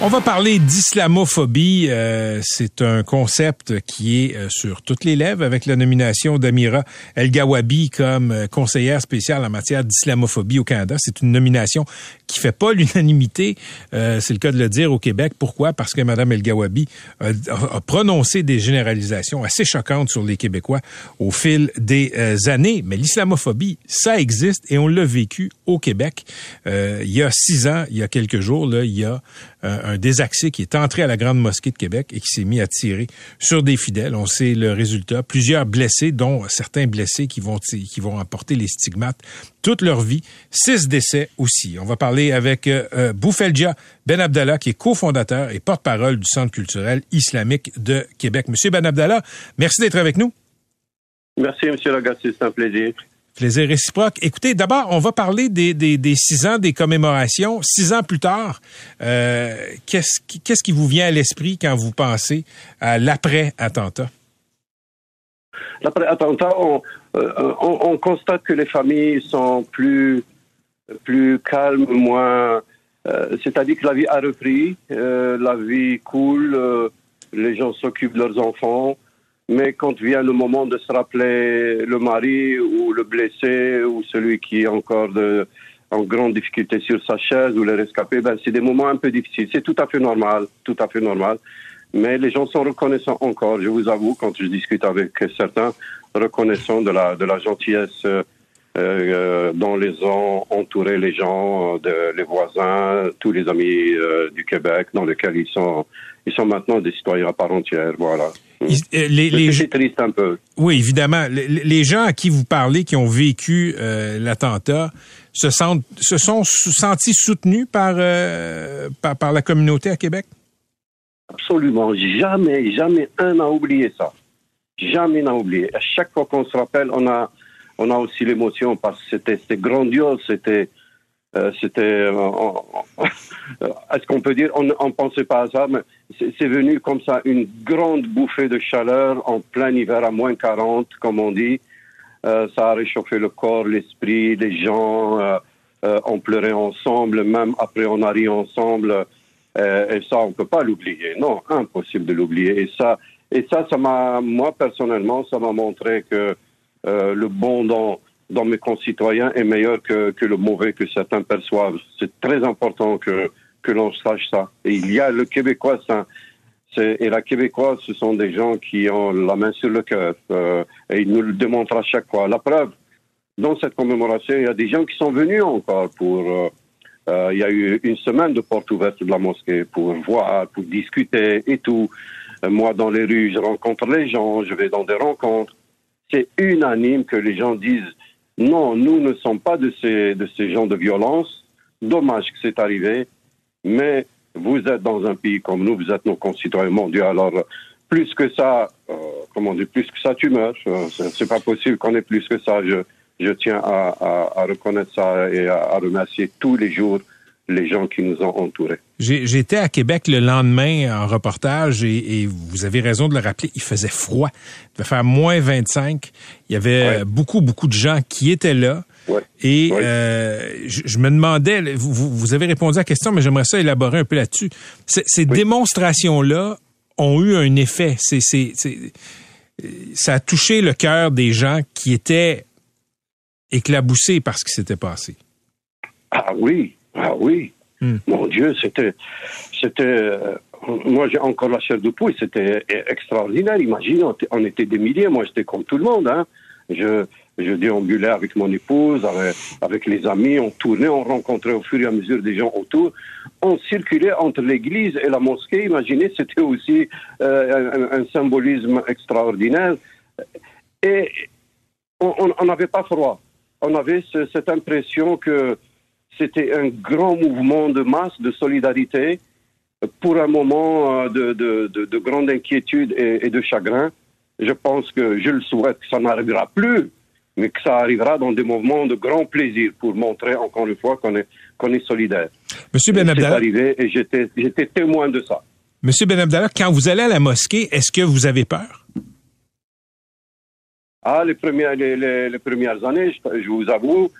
On va parler d'islamophobie. Euh, c'est un concept qui est euh, sur toutes les lèvres avec la nomination d'Amira El Gawabi comme euh, conseillère spéciale en matière d'islamophobie au Canada. C'est une nomination qui fait pas l'unanimité. c'est le cas de le dire au Québec. Pourquoi? Parce que Mme El Gawabi a, a, prononcé des généralisations assez choquantes sur les Québécois au fil des années. Mais l'islamophobie, ça existe et on l'a vécu au Québec. il y a six ans, il y a quelques jours, il y a un désaxé qui est entré à la Grande Mosquée de Québec et qui s'est mis à tirer sur des fidèles. On sait le résultat. Plusieurs blessés, dont certains blessés qui vont, qui vont apporter les stigmates toute leur vie. Six décès aussi. On va parler avec euh, euh Ben Abdallah, qui est cofondateur et porte-parole du Centre culturel islamique de Québec. Monsieur Ben Abdallah, merci d'être avec nous. Merci, Monsieur Lagacé, c'est un plaisir. Plaisir réciproque. Écoutez, d'abord, on va parler des, six ans des commémorations. Six ans plus tard, euh, qu'est-ce qui, vous vient à l'esprit quand vous pensez à l'après-attentat? L'après-attentat, on, euh, on, on, constate que les familles sont plus, plus calmes, moins... Euh, c'est-à-dire que la vie a repris, la vie coule, les gens s'occupent de leurs enfants, mais quand vient le moment de se rappeler le mari ou le blessé ou celui qui est encore de, en grande difficulté sur sa chaise ou les rescapés, ben c'est des moments un peu difficiles. C'est tout à fait normal, tout à fait normal. Mais les gens sont reconnaissants encore. Je vous avoue, quand je discute avec certains, reconnaissants de la de la gentillesse euh, euh dont les ont entouré les gens, de, les voisins, tous les amis euh, du Québec, dans lesquels ils sont ils sont maintenant des citoyens à part entière. Voilà. Euh, les, les, c'est triste un peu. Oui, évidemment. Les, les, gens à qui vous parlez, qui ont vécu euh, l'attentat, se, sentent, se sont sentis soutenus par, euh, par, par la communauté à Québec? Absolument. Jamais, jamais un n'a oublié ça. Jamais n'a oublié. À chaque fois qu'on se rappelle, on a, on a aussi l'émotion parce que c'était, c'était grandiose, c'était, euh, c'était, euh, est-ce qu'on peut dire, on ne pensait pas à ça, mais c'est venu comme ça, une grande bouffée de chaleur en plein hiver à moins 40, comme on dit. Euh, ça a réchauffé le corps, l'esprit, les gens euh, euh, ont pleuré ensemble, même après on a ri ensemble. et ça, on peut pas l'oublier. Non, impossible de l'oublier. Et ça, et ça, ça m'a, moi personnellement, ça m'a montré que le bon dans mes concitoyens est meilleur que, le mauvais que certains perçoivent. C'est très important que, l'on sache ça. Et il y a le Québécois, ça, et la Québécoise, ce sont des gens qui ont la main sur le cœur. Euh, et ils nous le démontrent à chaque fois. La preuve, dans cette commémoration, il y a des gens qui sont venus encore pour... Euh, euh, il y a eu une semaine de porte ouverte de la mosquée pour voir, pour discuter et tout. Euh, moi, dans les rues, je rencontre les gens, je vais dans des rencontres. C'est unanime que les gens disent non, nous ne sommes pas de ces, de ces gens de violence. Dommage que c'est arrivé, mais vous êtes dans un pays comme nous, vous êtes nos concitoyens mondiaux. Alors, plus que ça, euh, comment dire, plus que ça, tu meurs. Euh, c'est pas possible qu'on ait plus que ça. Je, je tiens à, à, reconnaître ça et à remercier tous les jours les gens qui nous ont entourés. J'étais à Québec le lendemain en reportage et, et, vous avez raison de le rappeler, il faisait froid. Il devait faire moins 25. Il y avait ouais. beaucoup, beaucoup de gens qui étaient là. Ouais. Et ouais. euh, je, je, me demandais, vous, vous, avez répondu à la question, mais j'aimerais ça élaborer un peu là-dessus. Ces démonstrations-là ont eu un effet. Ça a touché le cœur des gens qui étaient éclaboussés par ce qui s'était passé. Ah oui, ah oui. Hmm. Mon Dieu, c'était, c'était, euh, moi j'ai encore la chair de poule, c'était extraordinaire. Imaginez, on était des milliers, moi j'étais comme tout le monde, hein. Je, je déambulais avec mon épouse, avec, avec, les amis, on tournait, on rencontrait au fur et à mesure des gens autour. On circulait entre l'église et la mosquée. Imaginez, c'était aussi euh, un, un, symbolisme extraordinaire. Et on n'avait pas froid. On avait cette impression que c'était un grand mouvement de masse, de solidarité, pour un moment euh, de, de, grande inquiétude et, de chagrin. Je pense que je le souhaite que ça n'arrivera plus, mais que ça arrivera dans des moments de grand plaisir pour montrer encore une fois qu'on est, qu'on est solidaire. Monsieur Ben C'est arrivé et j'étais, j'étais témoin de ça. Monsieur Ben Abdallah, quand vous allez à la mosquée, est-ce que vous avez peur? Ah, les premières, les, premières années, je, vous avoue,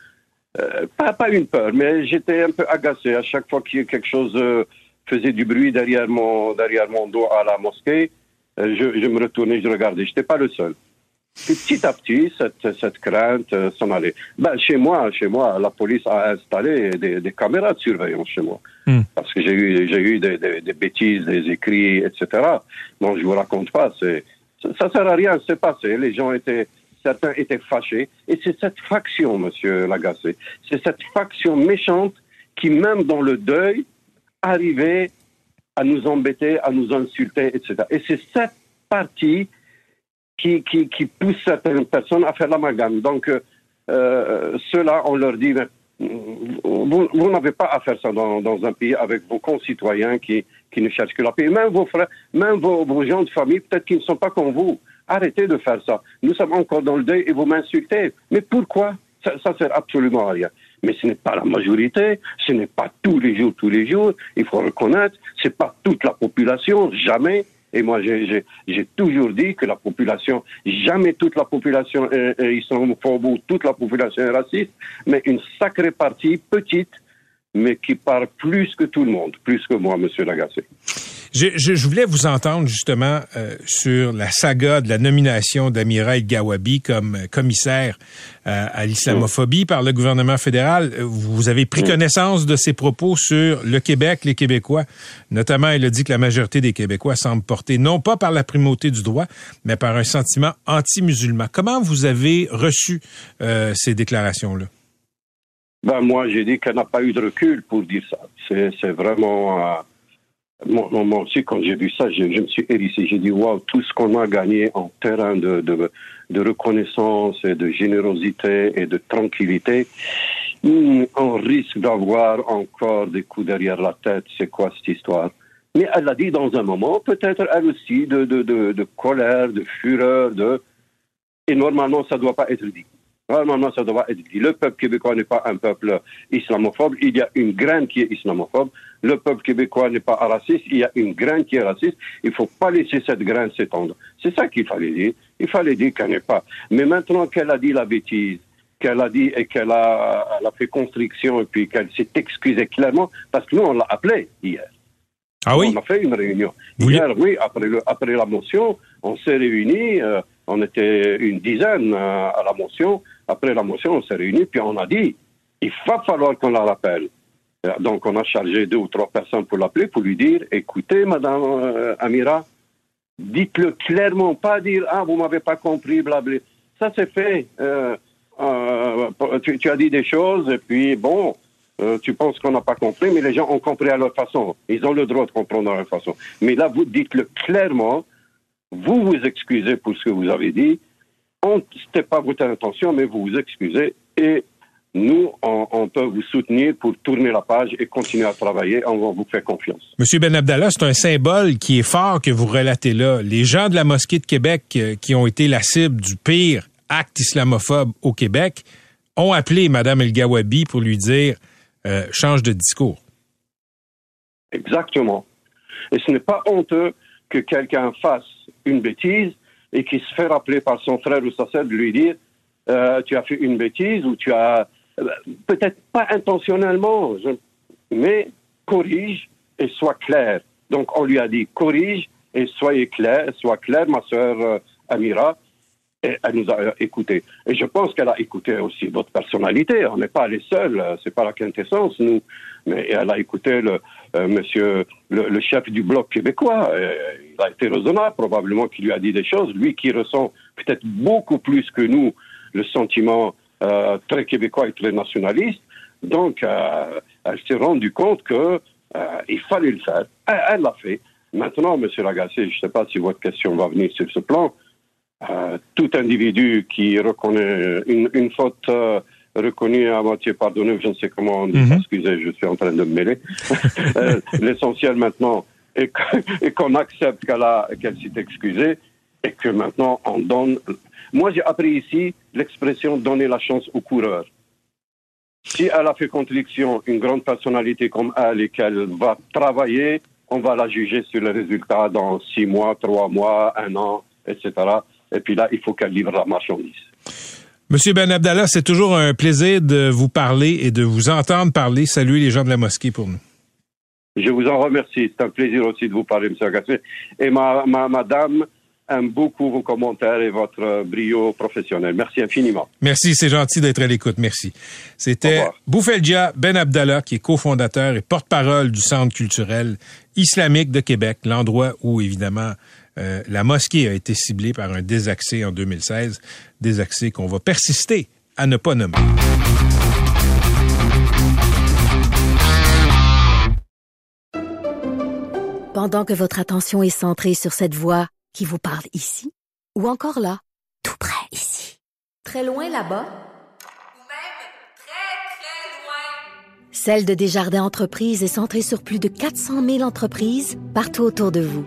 euh, pas, pas une peur, mais j'étais un peu agacé à chaque fois qu'il y a quelque chose euh, faisait du bruit derrière mon, derrière mon dos à la mosquée. Euh, je, je, me retournais, je regardais. Je n'étais pas le seul. petit à petit, cette, cette crainte s'en allait. Ben, chez moi, chez moi, la police a installé des, des caméras de surveillance chez moi. Hmm. Parce que j'ai eu, j'ai eu des, des, des, bêtises, des écrits, etc. Donc, je vous raconte pas. C'est, ça sert à rien, c'est passé. Les gens étaient, certains étaient fâchés. Et c'est cette faction, monsieur Lagacé, c'est cette faction méchante qui, même dans le deuil, arrivait à nous embêter, à nous insulter, etc. Et c'est cette partie qui, pousse certaines personnes à faire l'amalgame. Donc, euh, euh ceux-là, on leur dit, vous, vous n'avez pas à faire ça dans, un pays avec vos concitoyens qui, qui ne cherchent que la paix. Même vos frères, même vos, vos gens de famille, peut-être qu'ils ne sont pas comme vous. Arrêtez de faire ça. Nous sommes encore dans le deuil et vous m'insultez. Mais pourquoi? Ça, ça sert absolument à rien. Mais ce n'est pas la majorité, ce n'est pas tous les jours, tous les jours. Il faut reconnaître, c'est pas toute la population, jamais. Et moi, j'ai toujours dit que la population, jamais toute la population est, est islamophobe ou toute la population est raciste, mais une sacrée partie, petite, mais qui parle plus que tout le monde, plus que moi, Monsieur Lagacé. Je, je, voulais vous entendre justement euh, sur la saga de la nomination d'Amira El Gawabi comme euh, commissaire euh, à l'islamophobie par le gouvernement fédéral. Vous avez pris connaissance de ses propos sur le Québec, les Québécois. Notamment, elle a dit que la majorité des Québécois semble porter non pas par la primauté du droit, mais par un sentiment anti-musulman. Comment vous avez reçu ces déclarations-là? Ben, moi, j'ai dit qu'elle n'a pas eu de recul pour dire ça. C'est vraiment... Moi, moi, aussi, quand j'ai vu ça, je, me suis hérissé. J'ai dit, waouh, tout ce qu'on a gagné en terrain de, de, de, reconnaissance et de générosité et de tranquillité, hmm, on risque d'avoir encore des coups derrière la tête. C'est quoi cette histoire? Mais elle l'a dit dans un moment, peut-être elle aussi, de, de, de colère, de fureur, de... Et normalement, ça ne doit pas être dit. Normalement, ça doit être dit. Le peuple québécois n'est pas un peuple islamophobe. Il y a une graine qui est islamophobe. Le peuple québécois n'est pas raciste. Il y a une graine qui est raciste. Il ne faut pas laisser cette graine s'étendre. C'est ça qu'il fallait dire. Il fallait dire qu'elle n'est pas. Mais maintenant qu'elle a dit la bêtise, qu'elle a dit et qu'elle a, fait constriction et puis qu'elle s'est excusée clairement, parce que nous, on l'a appelée hier. Ah oui? On a fait une réunion. Hier, oui, après, le, après la motion, on s'est réunis. Euh, on était une dizaine euh, à la motion. Après la motion, on s'est réunis, puis on a dit, il va falloir qu'on la rappelle. Euh, donc, on a chargé deux ou trois personnes pour l'appeler, pour lui dire, écoutez, Madame euh, Amira, dites-le clairement, pas dire, ah, vous m'avez pas compris, blablabla. Ça, c'est fait. tu, as dit des choses, et puis, bon, tu penses qu'on n'a pas compris, mais les gens ont compris à leur façon. Ils ont le droit de comprendre à leur façon. Mais là, vous dites-le clairement, vous vous excusez pour ce que vous avez dit. Ce n'était pas votre intention, mais vous vous excusez et nous, on, peut vous soutenir pour tourner la page et continuer à travailler. On va vous faire confiance. Monsieur Ben Abdallah, c'est un symbole qui est fort que vous relatez là. Les gens de la mosquée de Québec euh, qui ont été la cible du pire acte islamophobe au Québec ont appelé Mme El Gawabi pour lui dire euh, change de discours. Exactement. Et ce n'est pas honteux que quelqu'un fasse une bêtise et qui se fait rappeler par son frère ou sa sœur de lui dire euh, tu as fait une bêtise ou tu as euh, peut-être pas intentionnellement, mais corrige et sois clair. Donc on lui a dit corrige et soyez clair, sois clair, ma sœur euh, Amira. Et elle nous a écouté. Et je pense qu'elle a écouté aussi votre personnalité. On n'est pas les seuls, c'est pas la quintessence, nous. Mais elle a écouté le, monsieur, le, chef du bloc québécois il a été raisonnable, probablement qu'il lui a dit des choses, lui qui ressent peut-être beaucoup plus que nous le sentiment euh, très québécois et très nationaliste. Donc, euh, elle s'est rendue compte que euh, il fallait le faire. Elle l'a fait. Maintenant, M. Lagacé, je ne sais pas si votre question va venir sur ce plan, Euh, tout individu qui reconnaît une, une faute euh, reconnue à moitié pardonnée, je ne sais comment on dit, Mhm. excusez, je suis en train de me mêler. Euh, L'essentiel maintenant est qu'on accepte qu'elle qu'elle s'est excusée et que maintenant on donne. Moi, j'ai appris ici l'expression donner la chance au coureur. Si elle a fait contradiction, une grande personnalité comme elle et qu'elle va travailler, on va la juger sur les résultats dans six mois, trois mois, un an, etc. Et puis là, il faut qu'elle livre la marchandise. Monsieur Ben Abdallah, c'est toujours un plaisir de vous parler et de vous entendre parler. Saluez les gens de la mosquée pour nous. Je vous en remercie. C'est un plaisir aussi de vous parler, M. Agassé. Et ma, ma madame aime beaucoup vos commentaires et votre brio professionnel. Merci infiniment. Merci, c'est gentil d'être à l'écoute. Merci. C'était revoir. Boufeldja Ben Abdallah, qui est cofondateur et porte-parole du Centre culturel islamique de Québec, l'endroit où, évidemment, euh, la mosquée a été ciblée par un désaccès en 2016, désaccès qu'on va persister à ne pas nommer. Pendant que votre attention est centrée sur cette voix qui vous parle ici, ou encore là, tout près ici, très loin là-bas, ou même très, très loin. Celle de Desjardins Entreprises est centrée sur plus de 400 000 entreprises partout autour de vous.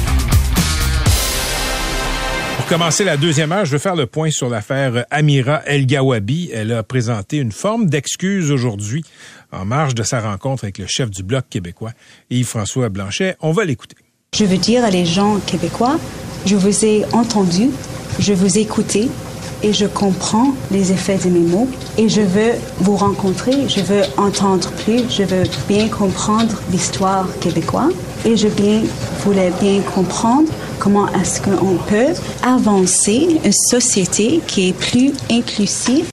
Commencer la deuxième heure, je veux faire le point sur l'affaire Amira El Gawabi. Elle a présenté une forme d'excuse aujourd'hui en marge de sa rencontre avec le chef du Bloc québécois, Yves-François Blanchet. On va l'écouter. Je veux dire à les gens québécois, je vous ai entendu, je vous ai écouté et je comprends les effets de mes mots et je veux vous rencontrer, je veux entendre plus, je veux bien comprendre l'histoire québécoise et je bien, voulais bien comprendre comment est-ce qu'on peut avancer une société qui est plus inclusive?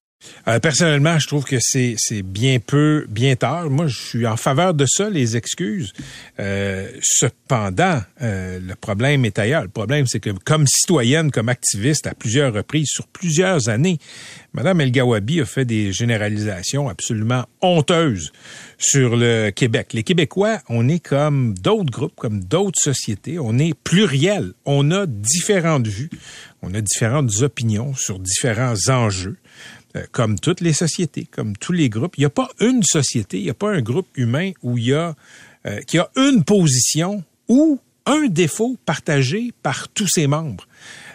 Euh, personnellement, je trouve que c'est bien peu, bien tard. Moi, je suis en faveur de ça, les excuses. Euh, cependant, euh, le problème est ailleurs. Le problème, c'est que comme citoyenne, comme activiste, à plusieurs reprises, sur plusieurs années, Madame El Gawabi a fait des généralisations absolument honteuses sur le Québec. Les Québécois, on est comme d'autres groupes, comme d'autres sociétés. On est pluriel. On a différentes vues. On a différentes opinions sur différents enjeux comme toutes les sociétés, comme tous les groupes. Il n'y a pas une société, il n'y a pas un groupe humain où il y a, euh, qui a une position ou un défaut partagé par tous ses membres.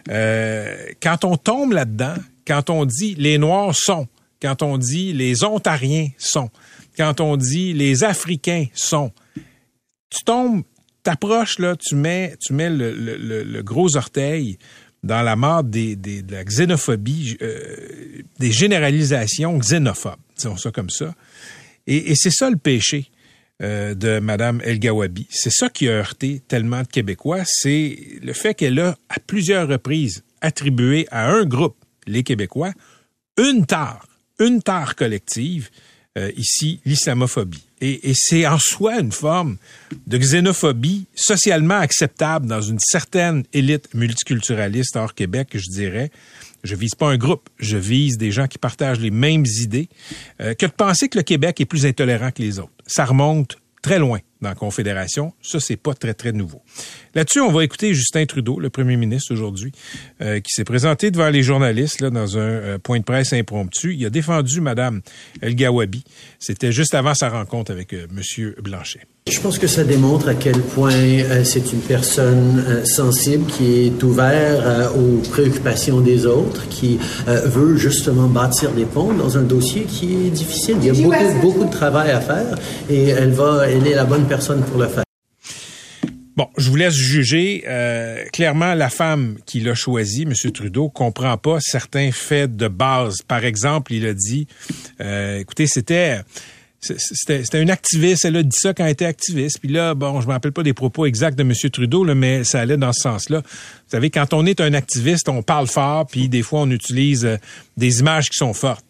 Euh, quand on tombe là-dedans, quand on dit les Noirs sont, quand on dit les Ontariens sont, quand on dit les Africains sont, tu tombes, t'approches là, tu mets, tu mets le gros orteil dans la mort des, des- de la xénophobie, euh, des généralisations xénophobes, disons ça comme ça. Et, et c'est ça le péché euh, de Madame El Gawabi. C'est ça qui a heurté tellement de Québécois, c'est le fait qu'elle a à plusieurs reprises attribué à un groupe, les Québécois, une tare, une tare collective, euh, ici, l'islamophobie. Et, et c'est en soi une forme de xénophobie socialement acceptable dans une certaine élite multiculturaliste hors Québec, je dirais. Je vise pas un groupe, je vise des gens qui partagent les mêmes idées, euh, que de penser que le Québec est plus intolérant que les autres. Ça remonte très loin dans la Confédération. Ça, c'est pas très, très nouveau. Là-dessus, on va écouter Justin Trudeau, le premier ministre aujourd'hui, euh, qui s'est présenté devant les journalistes là, dans un euh, point de presse impromptu. Il a défendu Mme El Gawabi. C'était juste avant sa rencontre avec euh, M. Blanchet. Je pense que ça démontre à quel point euh, c'est une personne euh, sensible qui est ouverte euh, aux préoccupations des autres, qui euh, veut justement bâtir des ponts dans un dossier qui est difficile. Il y a beaucoup, beaucoup de travail à faire et elle va, elle est la bonne personne pour le faire. Bon, je vous laisse juger. Euh, clairement, la femme qui l'a choisi, M. Trudeau, comprend pas certains faits de base. Par exemple, il a dit, euh, écoutez, c'était c'était une activiste, elle a dit ça quand elle était activiste. Puis là, bon, je me rappelle pas des propos exacts de M. Trudeau, mais ça allait dans ce sens-là. Vous savez, quand on est un activiste, on parle fort, puis des fois, on utilise euh, des images qui sont fortes.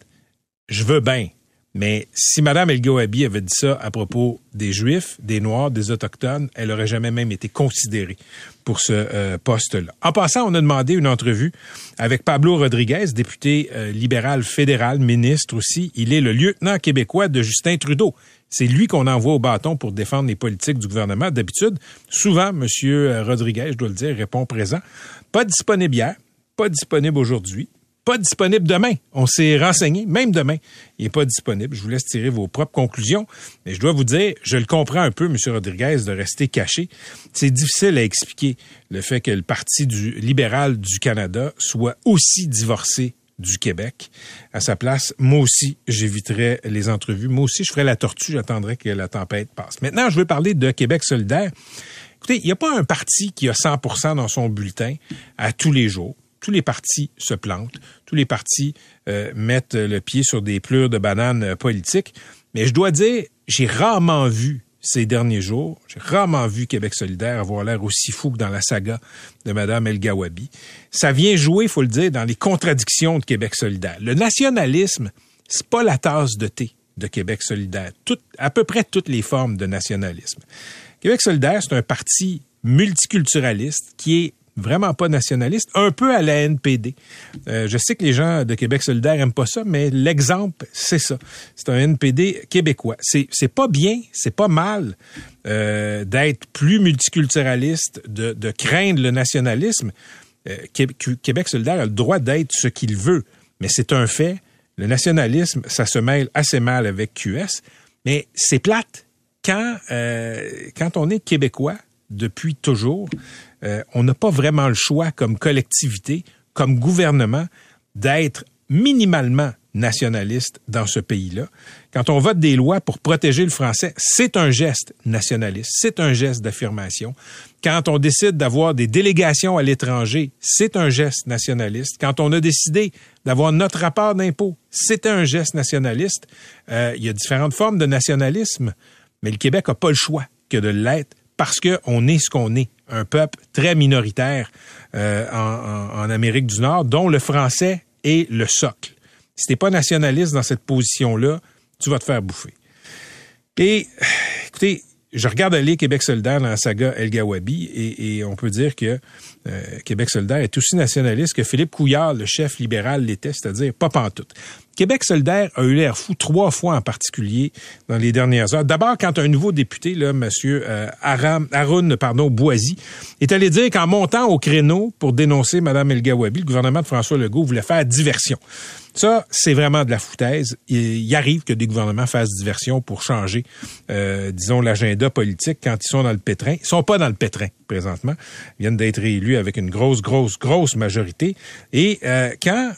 Je veux bien. Mais si Mme El Gawabi avait dit ça à propos des Juifs, des Noirs, des Autochtones, elle aurait jamais même été considérée pour ce euh, poste-là. En passant, on a demandé une entrevue avec Pablo Rodriguez, député euh, libéral fédéral, ministre aussi. Il est le lieutenant québécois de Justin Trudeau. C'est lui qu'on envoie au bâton pour défendre les politiques du gouvernement. D'habitude, souvent, M. Rodriguez, je dois le dire, répond présent. Pas disponible hier, pas disponible aujourd'hui, pas disponible demain. On s'est renseigné, même demain, il n'est pas disponible. Je vous laisse tirer vos propres conclusions. Mais je dois vous dire, je le comprends un peu, M. Rodriguez, de rester caché. C'est difficile à expliquer le fait que le Parti du libéral du Canada soit aussi divorcé du Québec. À sa place, moi aussi, j'éviterais les entrevues. Moi aussi, je ferais la tortue, j'attendrais que la tempête passe. Maintenant, je veux parler de Québec solidaire. Écoutez, il n'y a pas un parti qui a 100% dans son bulletin à tous les jours tous les partis se plantent, tous les partis euh, mettent le pied sur des pleurs de bananes euh, politiques. Mais je dois dire, j'ai rarement vu ces derniers jours, j'ai rarement vu Québec solidaire avoir l'air aussi fou que dans la saga de Mme El Gawabi. Ça vient jouer, faut le dire, dans les contradictions de Québec solidaire. Le nationalisme, c'est pas la tasse de thé de Québec solidaire. À peu près toutes les formes de nationalisme. Québec solidaire, c'est un parti multiculturaliste qui est vraiment pas nationaliste, un peu à la NPD. Euh, je sais que les gens de Québec solidaire aiment pas ça, mais l'exemple, c'est ça. C'est un NPD québécois. C'est, c'est pas bien, c'est pas mal euh, d'être plus multiculturaliste, de, de craindre le nationalisme. Euh, Québec solidaire a le droit d'être ce qu'il veut, mais c'est un fait. Le nationalisme, ça se mêle assez mal avec QS, mais c'est plate. Quand, euh, quand on est québécois, depuis toujours, euh, on n'a pas vraiment le choix comme collectivité, comme gouvernement, d'être minimalement nationaliste dans ce pays-là. Quand on vote des lois pour protéger le français, c'est un geste nationaliste, c'est un geste d'affirmation. Quand on décide d'avoir des délégations à l'étranger, c'est un geste nationaliste. Quand on a décidé d'avoir notre rapport d'impôt, c'est un geste nationaliste. Euh, il y a différentes formes de nationalisme, mais le Québec n'a pas le choix que de l'être parce qu'on est ce qu'on est, un peuple très minoritaire euh, en, Amérique du Nord, dont le français est le socle. Si t'es pas nationaliste dans cette position-là, tu vas te faire bouffer. Et écoutez, je regarde aller Québec solidaire dans la saga El Gawabi et, et on peut dire que euh, Québec solidaire est aussi nationaliste que Philippe Couillard, le chef libéral, l'était, c'est-à-dire pas pantoute. Québec solidaire a eu l'air fou trois fois en particulier dans les dernières heures. D'abord, quand un nouveau député, là, Monsieur euh, Arun pardon, Boisy, est allé dire qu'en montant au créneau pour dénoncer Mme El Gawabi, le gouvernement de François Legault voulait faire diversion. Ça, c'est vraiment de la foutaise. Il, arrive que des gouvernements fassent diversion pour changer, euh, disons, l'agenda politique quand ils sont dans le pétrin. Ils sont pas dans le pétrin présentement. Ils viennent d'être réélus avec une grosse, grosse, grosse majorité. Et euh, quand...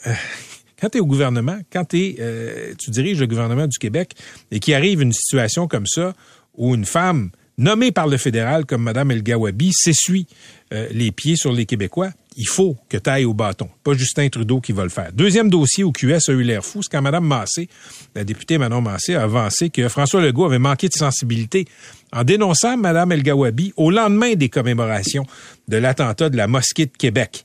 Quand tu es au gouvernement, quand es, euh, tu diriges le gouvernement du Québec et qu'il arrive une situation comme ça où une femme nommée par le fédéral comme Mme El Gawabi s'essuie euh, les pieds sur les Québécois, il faut que tu ailles au bâton. Pas Justin Trudeau qui va le faire. Deuxième dossier où QS a eu l'air fou, c'est quand Mme Massé, la députée Manon Massé, a avancé que François Legault avait manqué de sensibilité en dénonçant Mme El Gawabi au lendemain des commémorations de l'attentat de la mosquée de Québec.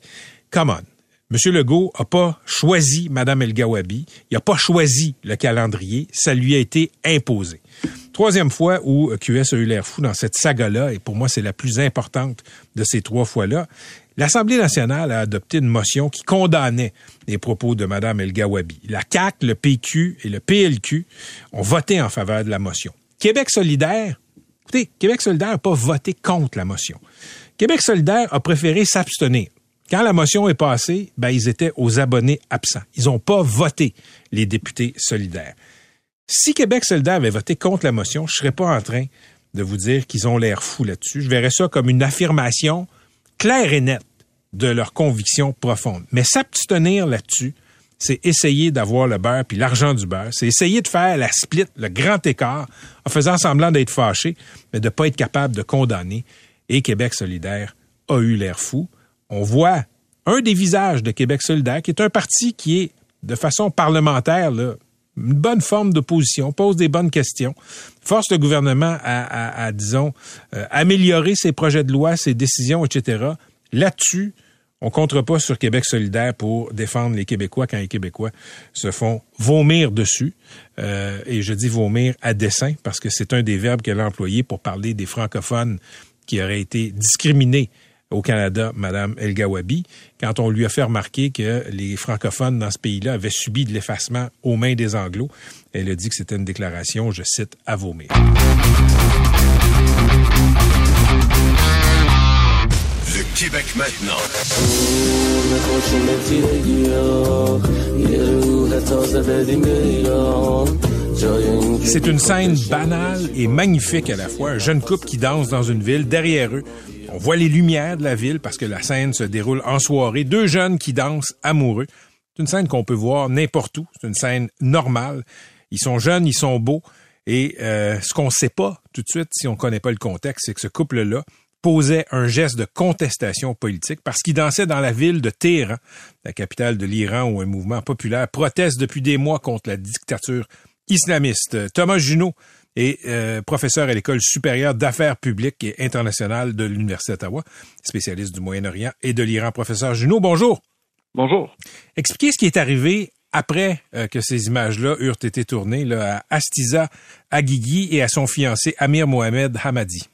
Come on. M. Legault n'a pas choisi Mme El Gawabi, il n'a pas choisi le calendrier, ça lui a été imposé. Troisième fois où QS a eu l'air fou dans cette saga-là, et pour moi c'est la plus importante de ces trois fois-là, l'Assemblée nationale a adopté une motion qui condamnait les propos de Mme El Gawabi. La CAC, le PQ et le PLQ ont voté en faveur de la motion. Québec solidaire, écoutez, Québec solidaire n'a pas voté contre la motion. Québec solidaire a préféré s'abstenir. Quand la motion est passée, ben, ils étaient aux abonnés absents. Ils n'ont pas voté, les députés solidaires. Si Québec solidaire avait voté contre la motion, je ne serais pas en train de vous dire qu'ils ont l'air fous là-dessus. Je verrais ça comme une affirmation claire et nette de leur conviction profonde. Mais s'abstenir là-dessus, c'est essayer d'avoir le beurre puis l'argent du beurre. C'est essayer de faire la split, le grand écart, en faisant semblant d'être fâché, mais de ne pas être capable de condamner. Et Québec solidaire a eu l'air fou on voit un des visages de Québec solidaire, qui est un parti qui est, de façon parlementaire, une bonne forme d'opposition, pose des bonnes questions, force le gouvernement à, disons, euh, améliorer ses projets de loi, ses décisions, etc. Là-dessus, on comptera pas sur Québec solidaire pour défendre les Québécois quand les Québécois se font vomir dessus. Euh, et je dis vomir à dessein parce que c'est un des verbes qu'elle a employé pour parler des francophones qui auraient été discriminés au Canada, Madame El Gawabi, quand on lui a fait remarquer que les francophones dans ce pays-là avaient subi de l'effacement aux mains des Anglos. Elle a dit que c'était une déclaration, je cite, à vomir. Le Québec maintenant. C'est une scène banale et magnifique à la fois. Un jeune couple qui danse dans une ville. Derrière eux, on voit les lumières de la ville parce que la scène se déroule en soirée. Deux jeunes qui dansent amoureux. C'est une scène qu'on peut voir n'importe où. C'est une scène normale. Ils sont jeunes, ils sont beaux. Et euh, ce qu'on ne sait pas tout de suite, si on ne connaît pas le contexte, c'est que ce couple-là posait un geste de contestation politique parce qu'il dansait dans la ville de Téhéran, la capitale de l'Iran, où un mouvement populaire proteste depuis des mois contre la dictature islamiste. Thomas Junot est euh, professeur à l'École supérieure d'affaires publiques et internationales de l'Université d'Ottawa, spécialiste du Moyen-Orient et de l'Iran. Professeur Junot, bonjour. Bonjour. Expliquez ce qui est arrivé après euh, que ces images-là eurent été tournées là, à Astiza Aguigui et à son fiancé Amir Mohamed Hamadi.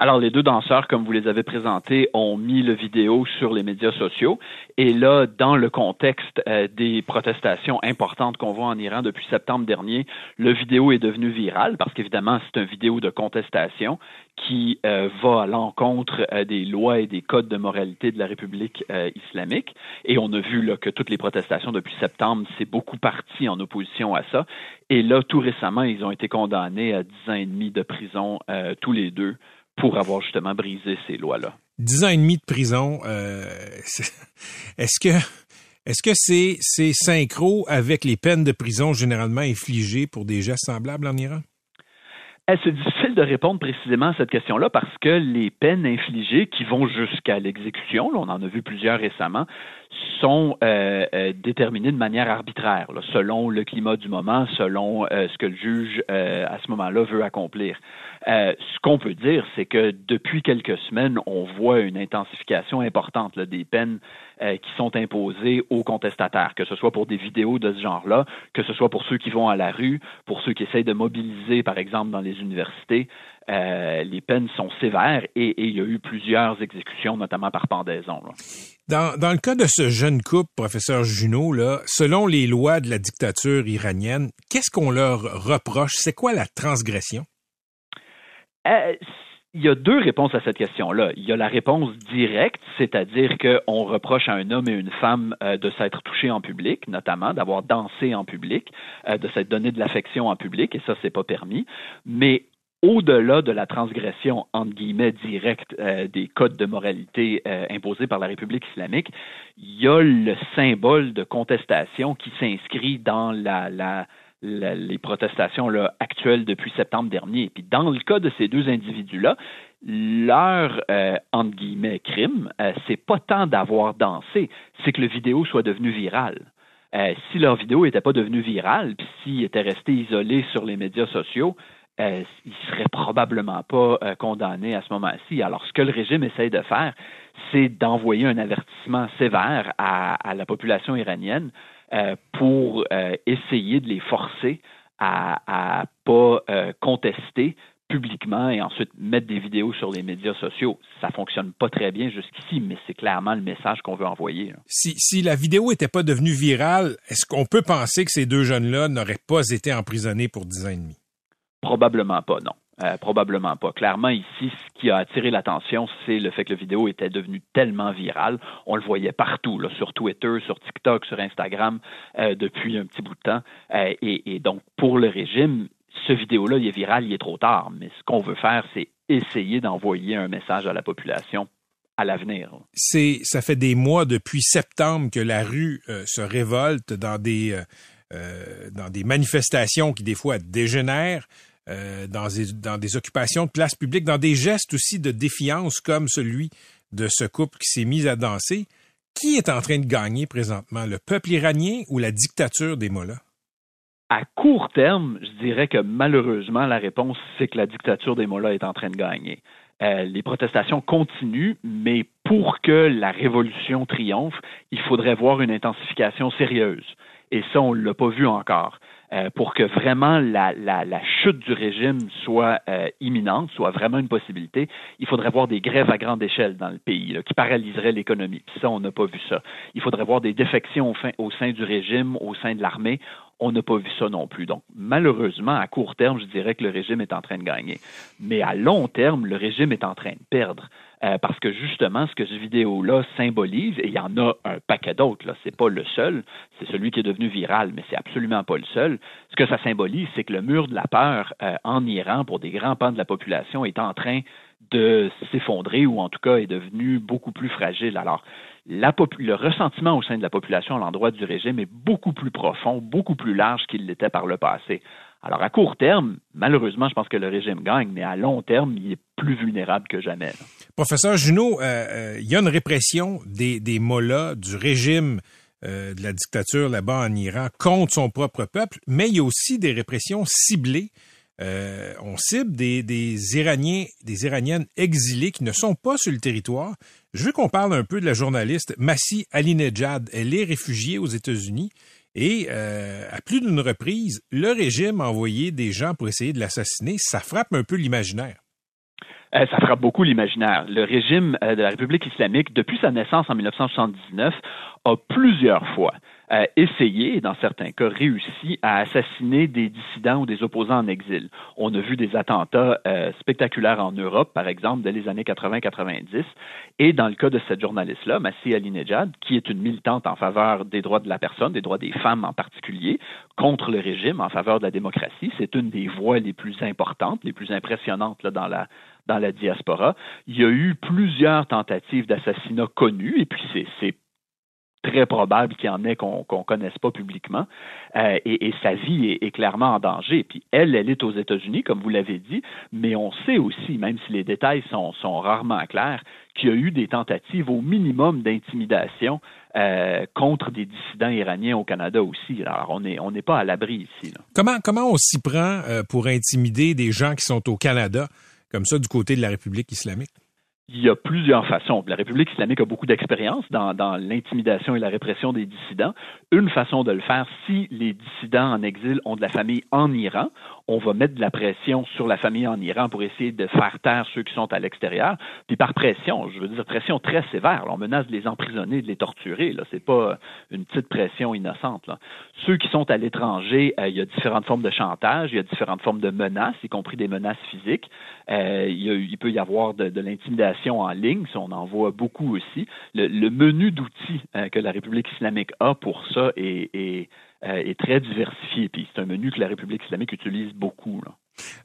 Alors, les deux danseurs, comme vous les avez présentés, ont mis le vidéo sur les médias sociaux. Et là, dans le contexte euh, des protestations importantes qu'on voit en Iran depuis septembre dernier, le vidéo est devenu viral parce qu'évidemment, c'est une vidéo de contestation qui euh, va à l'encontre euh, des lois et des codes de moralité de la République islamique. Et on a vu là, que toutes les protestations depuis septembre, c'est beaucoup parti en opposition à ça. Et là, tout récemment, ils ont été condamnés à dix ans et demi de prison tous les deux pour avoir justement brisé ces lois-là. Dix ans et demi de prison, euh, est-ce que est-ce que c'est synchro avec les peines de prison généralement infligées pour des gestes semblables en Iran? C'est difficile de répondre précisément à cette question-là parce que les peines infligées qui vont jusqu'à l'exécution, on en a vu plusieurs récemment, sont euh, euh, déterminées de manière arbitraire, selon le climat du moment, selon ce que le juge à ce moment-là veut accomplir. Euh, ce qu'on peut dire, c'est que depuis quelques semaines, on voit une intensification importante des peines euh, qui sont imposées aux contestataires, que ce soit pour des vidéos de ce genre-là, que ce soit pour ceux qui vont à la rue, pour ceux qui essayent de mobiliser, par exemple, dans les universités. Euh, les peines sont sévères et, il y a eu plusieurs exécutions, notamment par pendaison. Dans, le cas de ce jeune couple, professeur Junot, là, selon les lois de la dictature iranienne, qu'est-ce qu'on leur reproche? C'est quoi la transgression? Euh, il y a deux réponses à cette question-là. Il y a la réponse directe, c'est-à-dire qu'on reproche à un homme et une femme euh, de s'être touchés en public, notamment d'avoir dansé en public, euh, de s'être donné de l'affection en public, et ça, c'est pas permis. Mais au-delà de la transgression, entre guillemets, directe des codes de moralité imposés par la République islamique, il y a le symbole de contestation qui s'inscrit dans la, les protestations là, actuelles depuis septembre dernier. Puis dans le cas de ces deux individus-là, leur euh, entre guillemets crime, euh, c'est pas tant d'avoir dansé, c'est que le vidéo soit devenu viral. Euh, si leur vidéo n'était pas devenue virale, puis s'ils étaient restés isolés sur les médias sociaux, euh, ils seraient probablement pas condamnés à ce moment-ci. Alors, ce que le régime essaye de faire, c'est d'envoyer un avertissement sévère à, la population iranienne euh, pour euh, essayer de les forcer à ne pas euh, contester publiquement et ensuite mettre des vidéos sur les médias sociaux. Ça fonctionne pas très bien jusqu'ici, mais c'est clairement le message qu'on veut envoyer. Si, si la vidéo n'était pas devenue virale, est-ce qu'on peut penser que ces deux jeunes-là n'auraient pas été emprisonnés pour dix ans et demi? Probablement pas, non. Euh, probablement pas. Clairement, ici, ce qui a attiré l'attention, c'est le fait que la vidéo était devenue tellement virale. On le voyait partout, sur Twitter, sur TikTok, sur Instagram, euh, depuis un petit bout de temps. Euh, et, et, donc, pour le régime, ce vidéo-là, il est viral, il est trop tard. Mais ce qu'on veut faire, c'est essayer d'envoyer un message à la population à l'avenir. C'est, ça fait des mois depuis septembre que la rue se révolte dans des dans des manifestations qui des fois dégénèrent. Euh, dans, des, occupations de place publique, dans des gestes aussi de défiance comme celui de ce couple qui s'est mis à danser. Qui est en train de gagner présentement, le peuple iranien ou la dictature des Mollahs? À court terme, je dirais que malheureusement, la réponse, c'est que la dictature des Mollahs est en train de gagner. Euh, les protestations continuent, mais pour que la révolution triomphe, il faudrait voir une intensification sérieuse. Et ça, on ne l'a pas vu encore. Euh, pour que vraiment la, la, la, chute du régime soit euh, imminente, soit vraiment une possibilité, il faudrait voir des grèves à grande échelle dans le pays là, qui paralyseraient l'économie. ça, on n'a pas vu ça. Il faudrait voir des défections au, fin, au sein du régime, au sein de l'armée. On n'a pas vu ça non plus. Donc, malheureusement, à court terme, je dirais que le régime est en train de gagner. Mais à long terme, le régime est en train de perdre. Euh, parce que justement, ce que cette vidéo-là symbolise, et il y en a un paquet d'autres, là, c'est pas le seul, c'est celui qui est devenu viral, mais c'est absolument pas le seul. Ce que ça symbolise, c'est que le mur de la peur euh, en Iran, pour des grands pans de la population, est en train de s'effondrer ou en tout cas est devenu beaucoup plus fragile. Alors, le ressentiment au sein de la population à l'endroit du régime est beaucoup plus profond, beaucoup plus large qu'il l'était par le passé. Alors, à court terme, malheureusement, je pense que le régime gagne, mais à long terme, il est plus vulnérable que jamais. Professeur Junot, euh, euh, il y a une répression des, des mollahs, du régime euh, de la dictature là-bas en Iran contre son propre peuple, mais il y a aussi des répressions ciblées. On cible des, Iraniens, des Iraniennes exilées qui ne sont pas sur le territoire. Je veux qu'on parle un peu de la journaliste Massi Alinejad. Elle est réfugiée aux États-Unis. Et euh, à plus d'une reprise, le régime a envoyé des gens pour essayer de l'assassiner. Ça frappe un peu l'imaginaire. Euh, ça frappe beaucoup l'imaginaire. Le régime euh, de la République islamique, depuis sa naissance en 1979, a plusieurs fois euh, essayé, et dans certains cas réussi, à assassiner des dissidents ou des opposants en exil. On a vu des attentats euh, spectaculaires en Europe, par exemple, dès les années 80-90, et dans le cas de cette journaliste-là, Massi Alinejad, qui est une militante en faveur des droits de la personne, des droits des femmes en particulier, contre le régime, en faveur de la démocratie, c'est une des voix les plus importantes, les plus impressionnantes là, dans la dans la diaspora. Il y a eu plusieurs tentatives d'assassinat connues, et puis c'est très probable qu'il y en ait qu'on ne connaisse pas publiquement, euh, et, sa vie est, clairement en danger. Puis elle, elle est aux États-Unis, comme vous l'avez dit, mais on sait aussi, même si les détails sont, rarement clairs, qu'il y a eu des tentatives au minimum d'intimidation euh, contre des dissidents iraniens au Canada aussi. Alors on n'est pas à l'abri ici. Comment, comment on s'y prend euh, pour intimider des gens qui sont au Canada, comme ça, du côté de la République islamique? Il y a plusieurs façons. La République islamique a beaucoup d'expérience dans, l'intimidation et la répression des dissidents. Une façon de le faire, si les dissidents en exil ont de la famille en Iran, on va mettre de la pression sur la famille en Iran pour essayer de faire taire ceux qui sont à l'extérieur. Puis par pression, je veux dire pression très sévère. on menace de les emprisonner, de les torturer. Là, c'est pas une petite pression innocente. Ceux qui sont à l'étranger, euh, il y a différentes formes de chantage, il y a différentes formes de menaces, y compris des menaces physiques. Euh, il, peut y avoir de, l'intimidation en ligne, on en voit beaucoup aussi. Le, menu d'outils euh, que la République islamique a pour ça est est très diversifié. Puis c'est un menu que la République islamique utilise beaucoup.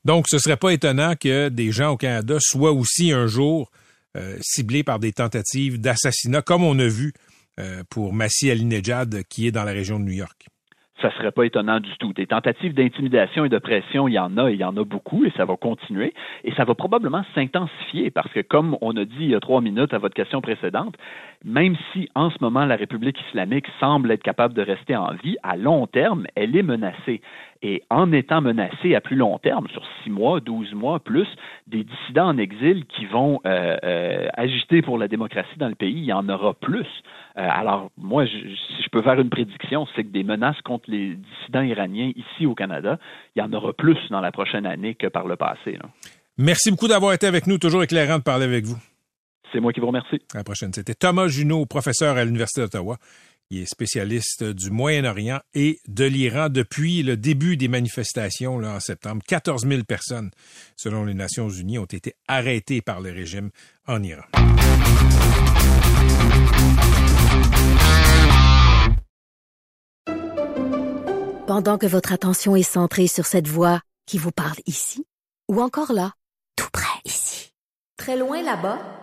Donc, ce serait pas étonnant que des gens au Canada soient aussi un jour euh, ciblés par des tentatives d'assassinat, comme on a vu euh, pour Massi Alinejad, qui est dans la région de New York ça serait pas étonnant du tout. Des tentatives d'intimidation et de pression, il y en a, il y en a beaucoup, et ça va continuer, et ça va probablement s'intensifier, parce que comme on a dit il y a trois minutes à votre question précédente, même si en ce moment la République islamique semble être capable de rester en vie, à long terme, elle est menacée. Et en étant menacée à plus long terme, sur six mois, douze mois plus, des dissidents en exil qui vont euh, euh, agiter pour la démocratie dans le pays, il y en aura plus. Euh, alors, moi, si je peux faire une prédiction, c'est que des menaces contre les dissidents iraniens ici au Canada, il y en aura plus dans la prochaine année que par le passé. Merci beaucoup d'avoir été avec nous. Toujours éclairant de parler avec vous. C'est moi qui vous remercie. À la prochaine. C'était Thomas Junot, professeur à l'Université d'Ottawa. Est spécialiste du Moyen-Orient et de l'Iran depuis le début des manifestations en septembre. 14 000 personnes, selon les Nations unies, ont été arrêtées par le régime en Iran. Pendant que votre attention est centrée sur cette voix qui vous parle ici, ou encore là, tout près ici, très loin là-bas,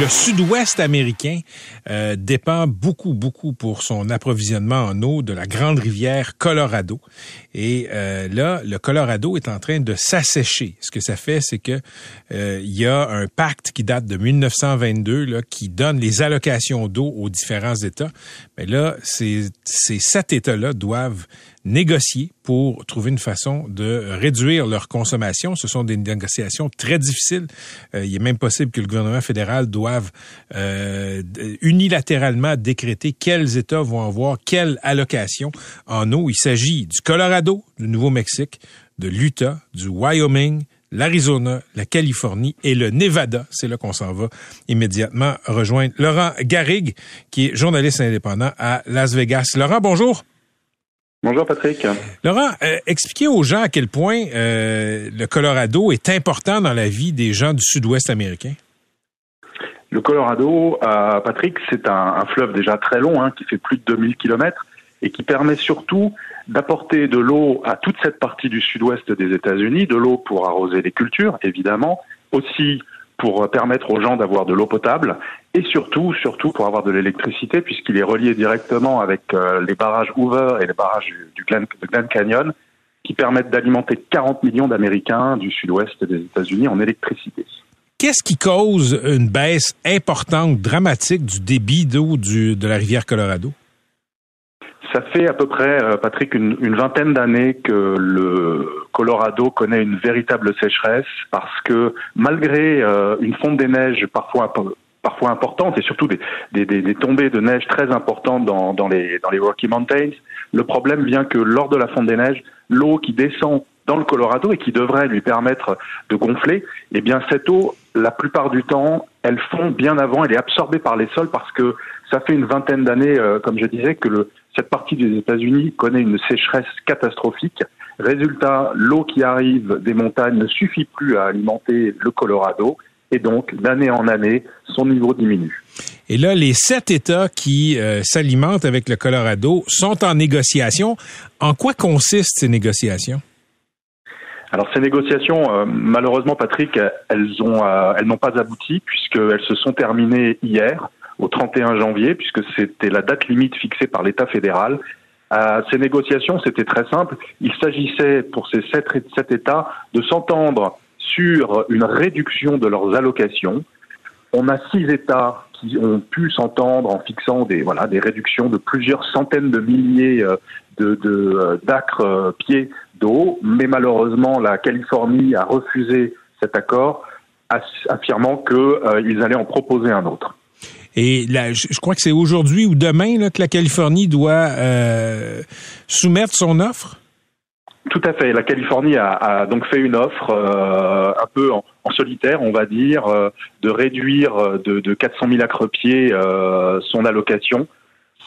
Le sud-ouest américain euh, dépend beaucoup, beaucoup pour son approvisionnement en eau de la grande rivière Colorado. Et euh, là, le Colorado est en train de s'assécher. Ce que ça fait, c'est que euh, il y a un pacte qui date de 1922 là, qui donne les allocations d'eau aux différents États. Mais là, ces, ces sept États-là doivent négocier pour trouver une façon de réduire leur consommation. Ce sont des négociations très difficiles. Euh, il est même possible que le gouvernement fédéral doive euh, unilatéralement décréter quels États vont avoir quelle allocation en eau. Il s'agit du Colorado, du Nouveau-Mexique, de l'Utah, du Wyoming, l'Arizona, la Californie et le Nevada. C'est là qu'on s'en va immédiatement rejoindre Laurent Garrigue, qui est journaliste indépendant à Las Vegas. Laurent, bonjour. Bonjour Patrick. Laurent, euh, expliquez aux gens à quel point euh, le Colorado est important dans la vie des gens du sud-ouest américain. Le Colorado, euh, Patrick, c'est un, un, fleuve déjà très long, hein, qui fait plus de 2000 kilomètres et qui permet surtout d'apporter de l'eau à toute cette partie du sud-ouest des États-Unis, de l'eau pour arroser les cultures, évidemment, aussi pour permettre aux gens d'avoir de l'eau potable et surtout, surtout pour avoir de l'électricité puisqu'il est relié directement avec euh, les barrages Hoover et les barrages du Glen, Canyon qui permettent d'alimenter 40 millions d'Américains du sud-ouest des États-Unis en électricité. Qu'est-ce qui cause une baisse importante, dramatique du débit d'eau de la rivière Colorado? Ça fait à peu près, euh, Patrick, une, une vingtaine d'années que le Colorado connaît une véritable sécheresse parce que malgré euh, une fonte des neiges parfois parfois importante et surtout des, des, des, tombées de neige très importantes dans, dans, les, dans les Rocky Mountains, le problème vient que lors de la fonte des neiges, l'eau qui descend dans le Colorado et qui devrait lui permettre de gonfler, eh bien cette eau, la plupart du temps, elle fond bien avant, elle est absorbée par les sols parce que ça fait une vingtaine d'années, euh, comme je disais, que le, cette partie des États-Unis connaît une sécheresse catastrophique. Résultat, l'eau qui arrive des montagnes ne suffit plus à alimenter le Colorado et donc d'année en année, son niveau diminue. Et là, les sept États qui euh, s'alimentent avec le Colorado sont en négociation. En quoi consistent ces négociations? Alors ces négociations, euh, malheureusement, Patrick, elles ont, euh, elles n'ont pas abouti puisqu'elles se sont terminées hier au 31 janvier, puisque c'était la date limite fixée par l'État fédéral. Euh, ces négociations, c'était très simple. Il s'agissait pour ces sept, sept États de s'entendre sur une réduction de leurs allocations. On a six États qui ont pu s'entendre en fixant des voilà des réductions de plusieurs centaines de milliers euh, de, de euh, d'acres euh, pieds d'eau, mais malheureusement la Californie a refusé cet accord, affirmant qu'ils allaient en proposer un autre. Et là, je, crois que c'est aujourd'hui ou demain là, que la Californie doit euh, soumettre son offre? Tout à fait. La Californie a, a donc fait une offre euh, un peu en, en, solitaire, on va dire, euh, de réduire de, de 400 000 acre-pieds euh, son allocation.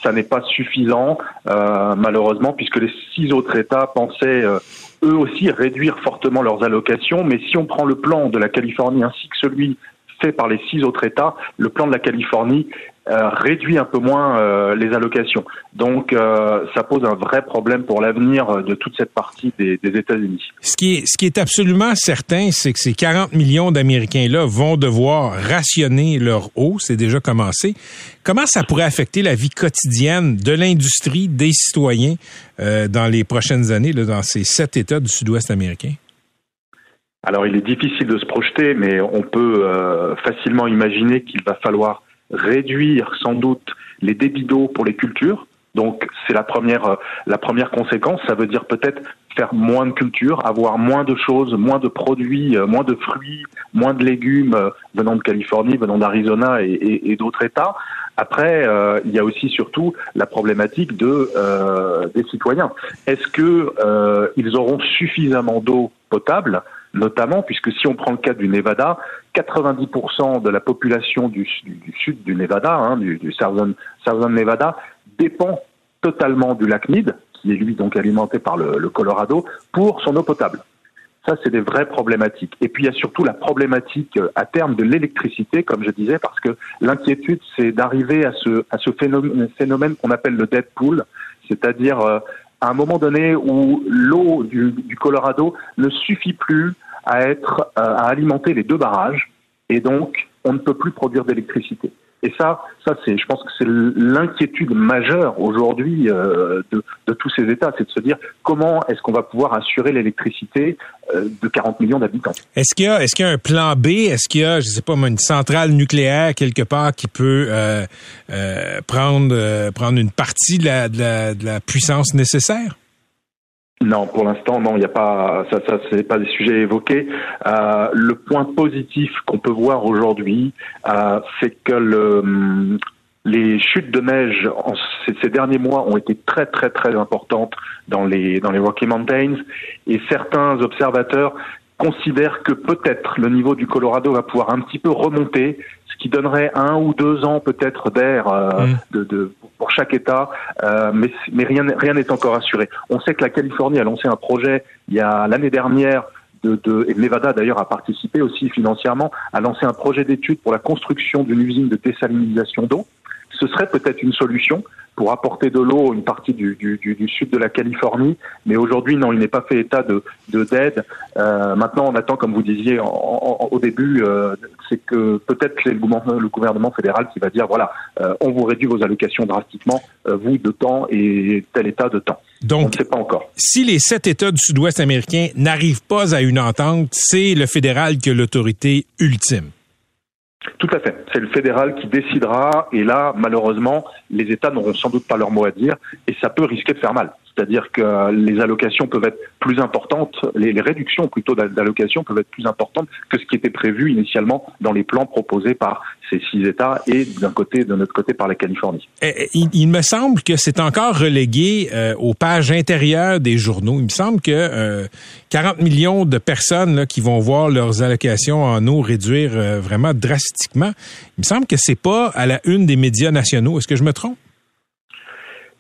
Ça n'est pas suffisant, euh, malheureusement, puisque les six autres États pensaient eux aussi réduire fortement leurs allocations. Mais si on prend le plan de la Californie ainsi que celui fait par les six autres États, le plan de la Californie euh, réduit un peu moins euh, les allocations. Donc, euh, ça pose un vrai problème pour l'avenir de toute cette partie des, États-Unis. Ce qui est, absolument certain, c'est que ces 40 millions d'Américains-là vont devoir rationner leur eau. C'est déjà commencé. Comment ça pourrait affecter la vie quotidienne de l'industrie, des citoyens dans les prochaines années, dans ces sept États du Sud-Ouest américain? Alors il est difficile de se projeter, mais on peut euh, facilement imaginer qu'il va falloir réduire sans doute les débits d'eau pour les cultures. Donc c'est la première euh, la première conséquence. Ça veut dire peut-être faire moins de cultures, avoir moins de choses, moins de produits, euh, moins de fruits, moins de légumes venant de Californie, venant d'Arizona et, et, et d'autres États. Après, euh, il y a aussi surtout la problématique de euh, des citoyens. Est-ce que euh, ils auront suffisamment d'eau potable notamment puisque si on prend le cas du Nevada, 90% de la population du, du, sud du Nevada, hein, du, du Southern, Southern, Nevada, dépend totalement du lac Mead, qui est lui donc alimenté par le, Colorado, pour son eau potable. Ça, c'est des vraies problématiques. Et puis, il y a surtout la problématique euh, à terme de l'électricité, comme je disais, parce que l'inquiétude, c'est d'arriver à ce, à ce phénomène, qu'on appelle le dead pool, c'est-à-dire euh, à un moment donné où l'eau du, du, Colorado ne suffit plus à être euh, à alimenter les deux barrages et donc on ne peut plus produire d'électricité. Et ça, ça c'est, je pense que c'est l'inquiétude majeure aujourd'hui euh, de, tous ces États, c'est de se dire comment est-ce qu'on va pouvoir assurer l'électricité euh, de 40 millions d'habitants. Est-ce qu'il y a, est-ce qu'il y a un plan B? Est-ce qu'il y a, je sais pas, une centrale nucléaire quelque part qui peut euh, prendre prendre une partie de la puissance nécessaire? Non, pour l'instant, non, il n'y a pas, ça, ça, c'est pas des sujets évoqués. Euh, le point positif qu'on peut voir aujourd'hui, euh, c'est que le, les chutes de neige en ces, derniers mois ont été très, très, très importantes dans les dans les Rocky Mountains, et certains observateurs considèrent que peut-être le niveau du Colorado va pouvoir un petit peu remonter, ce qui donnerait un ou deux ans peut-être d'air euh, mm. de, de, pour chaque État, euh, mais, mais rien rien n'est encore assuré. On sait que la Californie a lancé un projet il y a l'année dernière de, de, et Nevada d'ailleurs a participé aussi financièrement, a lancé un projet d'étude pour la construction d'une usine de désalinisation d'eau. Ce serait peut-être une solution pour apporter de l'eau une partie du, du, du, sud de la Californie. Mais aujourd'hui, non, il n'est pas fait état de d'aide. Euh, maintenant, on attend, comme vous disiez au début, euh, c'est que peut-être le, le gouvernement fédéral qui va dire voilà, euh, on vous réduit vos allocations drastiquement, vous de temps et tel état de temps. Donc, on ne sait pas encore. Si les sept États du Sud-Ouest américain n'arrivent pas à une entente, c'est le fédéral qui a l'autorité ultime. Tout à fait. C'est le fédéral qui décidera. Et là, malheureusement, les États n'auront sans doute pas leur mot à dire. Et ça peut risquer de faire mal. C'est-à-dire que les allocations peuvent être plus importantes, les, réductions plutôt d'allocations peuvent être plus importantes que ce qui était prévu initialement dans les plans proposés par ces six États et d'un côté, de notre côté, par la Californie. Eh, eh, il, me semble que c'est encore relégué euh, aux pages intérieures des journaux. Il me semble que euh, 40 millions de personnes qui vont voir leurs allocations en eau réduire euh, vraiment drastiquement. Il me semble que c'est pas à la une des médias nationaux. Est-ce que je me trompe?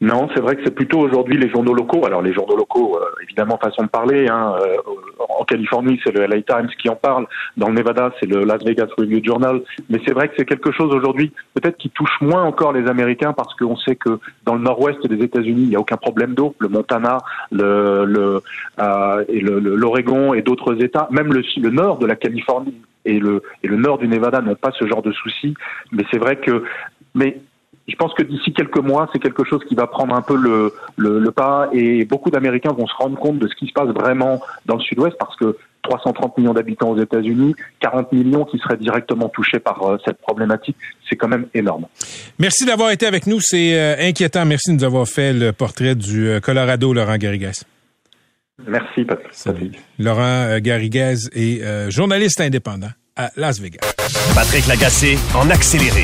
Non, c'est vrai que c'est plutôt aujourd'hui les journaux locaux. Alors les journaux locaux, euh, évidemment, façon de parler. Hein, euh, en Californie, c'est le LA Times qui en parle. Dans le Nevada, c'est le Las Vegas Review Journal. Mais c'est vrai que c'est quelque chose aujourd'hui, peut-être qui touche moins encore les Américains parce qu'on sait que dans le nord-ouest des États-Unis, il n'y a aucun problème d'eau. Le Montana, le, le euh, l'Oregon et d'autres États, même le, le nord de la Californie et le, et le nord du Nevada n'ont pas ce genre de soucis. Mais c'est vrai que, mais je pense que d'ici quelques mois, c'est quelque chose qui va prendre un peu le, le, le pas et beaucoup d'Américains vont se rendre compte de ce qui se passe vraiment dans le Sud-Ouest parce que 330 millions d'habitants aux États-Unis, 40 millions qui seraient directement touchés par euh, cette problématique, c'est quand même énorme. Merci d'avoir été avec nous, c'est euh, inquiétant. Merci de nous avoir fait le portrait du euh, Colorado, Laurent Garrigues. Merci, Patrick. Salut. Laurent Garrigues est journaliste indépendant à Las Vegas. Patrick Lagacé en accéléré.